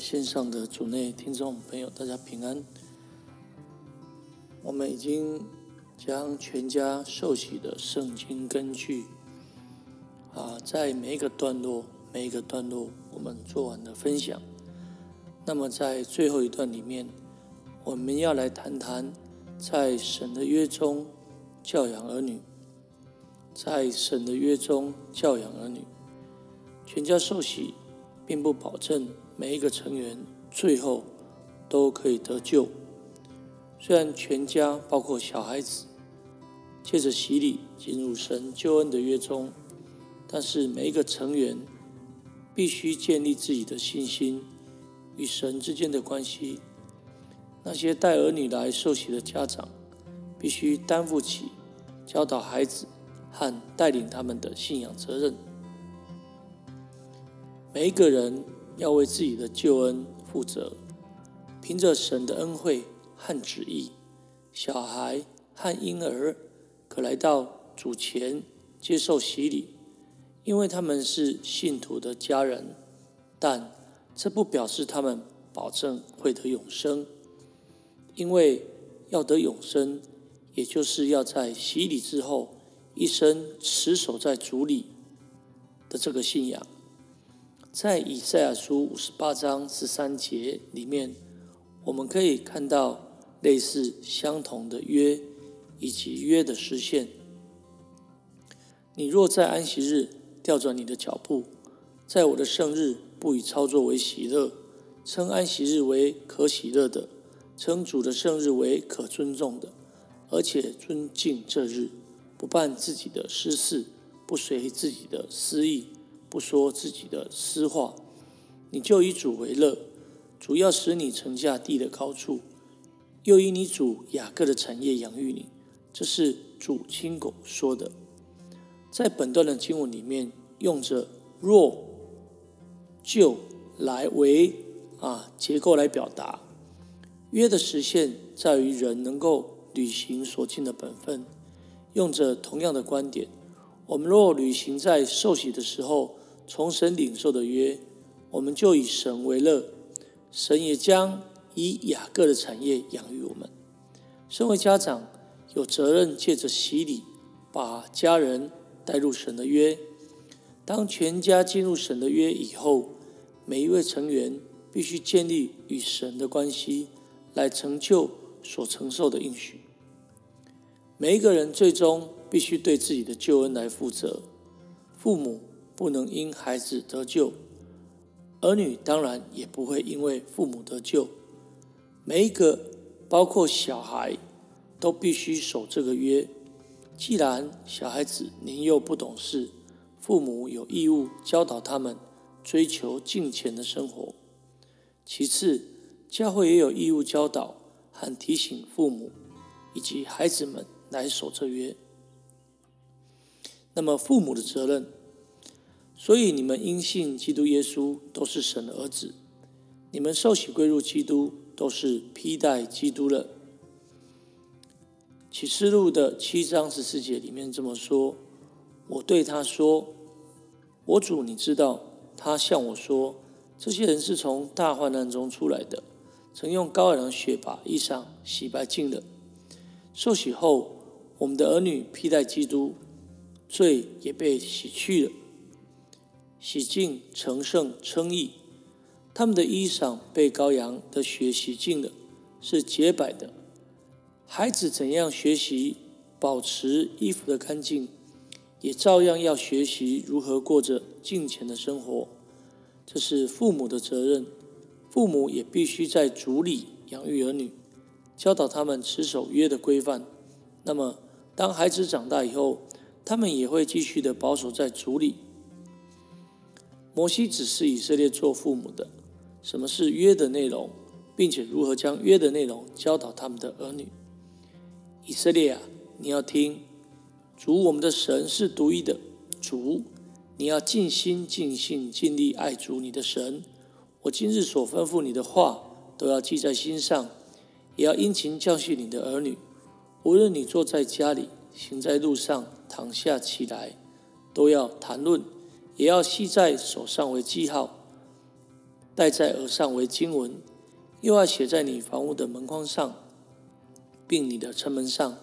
线上的组内听众朋友，大家平安。我们已经将全家受洗的圣经根据啊，在每一个段落、每一个段落，我们做完了分享。那么在最后一段里面，我们要来谈谈在神的约中教养儿女，在神的约中教养儿女，全家受洗，并不保证。每一个成员最后都可以得救。虽然全家包括小孩子借着洗礼进入神救恩的约中，但是每一个成员必须建立自己的信心与神之间的关系。那些带儿女来受洗的家长必须担负起教导孩子和带领他们的信仰责任。每一个人。要为自己的救恩负责，凭着神的恩惠和旨意，小孩和婴儿可来到主前接受洗礼，因为他们是信徒的家人。但这不表示他们保证会得永生，因为要得永生，也就是要在洗礼之后一生持守在主里的这个信仰。在以赛亚书五十八章十三节里面，我们可以看到类似相同的约以及约的实现。你若在安息日调转你的脚步，在我的圣日不以操作为喜乐，称安息日为可喜乐的，称主的圣日为可尊重的，而且尊敬这日，不办自己的私事，不随自己的私意。不说自己的私话，你就以主为乐，主要使你乘下地的高处，又以你主雅各的产业养育你。这是主亲口说的。在本段的经文里面，用着若就来为啊结构来表达约的实现，在于人能够履行所尽的本分。用着同样的观点，我们若履行在受洗的时候。从神领受的约，我们就以神为乐，神也将以雅各的产业养育我们。身为家长，有责任借着洗礼，把家人带入神的约。当全家进入神的约以后，每一位成员必须建立与神的关系，来成就所承受的应许。每一个人最终必须对自己的救恩来负责。父母。不能因孩子得救，儿女当然也不会因为父母得救。每一个，包括小孩，都必须守这个约。既然小孩子年幼不懂事，父母有义务教导他们追求敬虔的生活。其次，教会也有义务教导和提醒父母以及孩子们来守这约。那么，父母的责任。所以你们因信基督耶稣都是神的儿子，你们受洗归入基督都是披戴基督了。启示录的七章十四节里面这么说：“我对他说，我主，你知道，他向我说，这些人是从大患难中出来的，曾用羔羊血把衣裳洗白净了。受洗后，我们的儿女披戴基督，罪也被洗去了。”洗净、成圣、称义，他们的衣裳被羔羊的血洗净了，是洁白的。孩子怎样学习保持衣服的干净，也照样要学习如何过着敬虔的生活。这是父母的责任，父母也必须在主里养育儿女，教导他们持守约的规范。那么，当孩子长大以后，他们也会继续的保守在主里。摩西指示以色列做父母的，什么是约的内容，并且如何将约的内容教导他们的儿女。以色列啊，你要听，主我们的神是独一的主，你要尽心尽性尽力爱主你的神。我今日所吩咐你的话，都要记在心上，也要殷勤教训你的儿女。无论你坐在家里，行在路上，躺下起来，都要谈论。也要系在手上为记号，戴在额上为经文，又要写在你房屋的门框上，并你的城门上。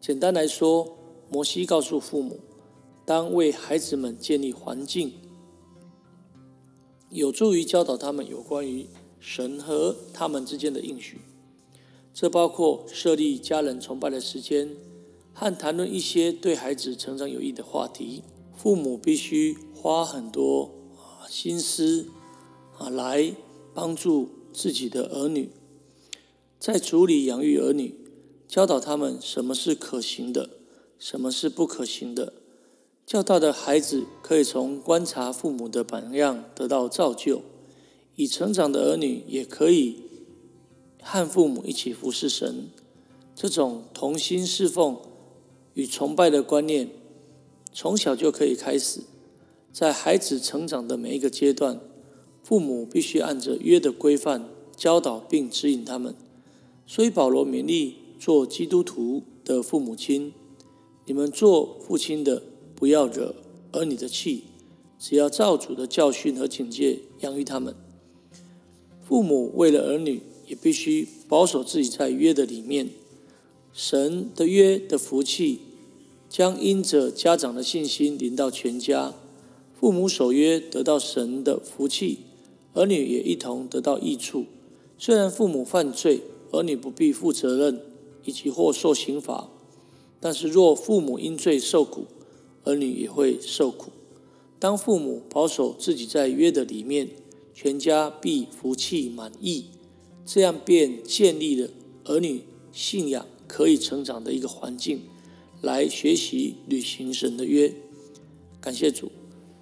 简单来说，摩西告诉父母，当为孩子们建立环境，有助于教导他们有关于神和他们之间的应许。这包括设立家人崇拜的时间，和谈论一些对孩子成长有益的话题。父母必须花很多啊心思啊来帮助自己的儿女，在主里养育儿女，教导他们什么是可行的，什么是不可行的。教导的孩子可以从观察父母的榜样得到造就，已成长的儿女也可以和父母一起服侍神。这种同心侍奉与崇拜的观念。从小就可以开始，在孩子成长的每一个阶段，父母必须按着约的规范教导并指引他们。所以保罗勉励做基督徒的父母亲：你们做父亲的，不要惹儿女的气，只要照主的教训和警戒养育他们。父母为了儿女，也必须保守自己在约的里面，神的约的福气。将因着家长的信心临到全家，父母守约得到神的福气，儿女也一同得到益处。虽然父母犯罪，儿女不必负责任以及或受刑罚，但是若父母因罪受苦，儿女也会受苦。当父母保守自己在约的里面，全家必福气满意，这样便建立了儿女信仰可以成长的一个环境。来学习旅行神的约，感谢主。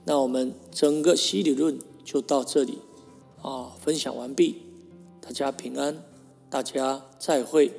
那我们整个西理论就到这里啊，分享完毕。大家平安，大家再会。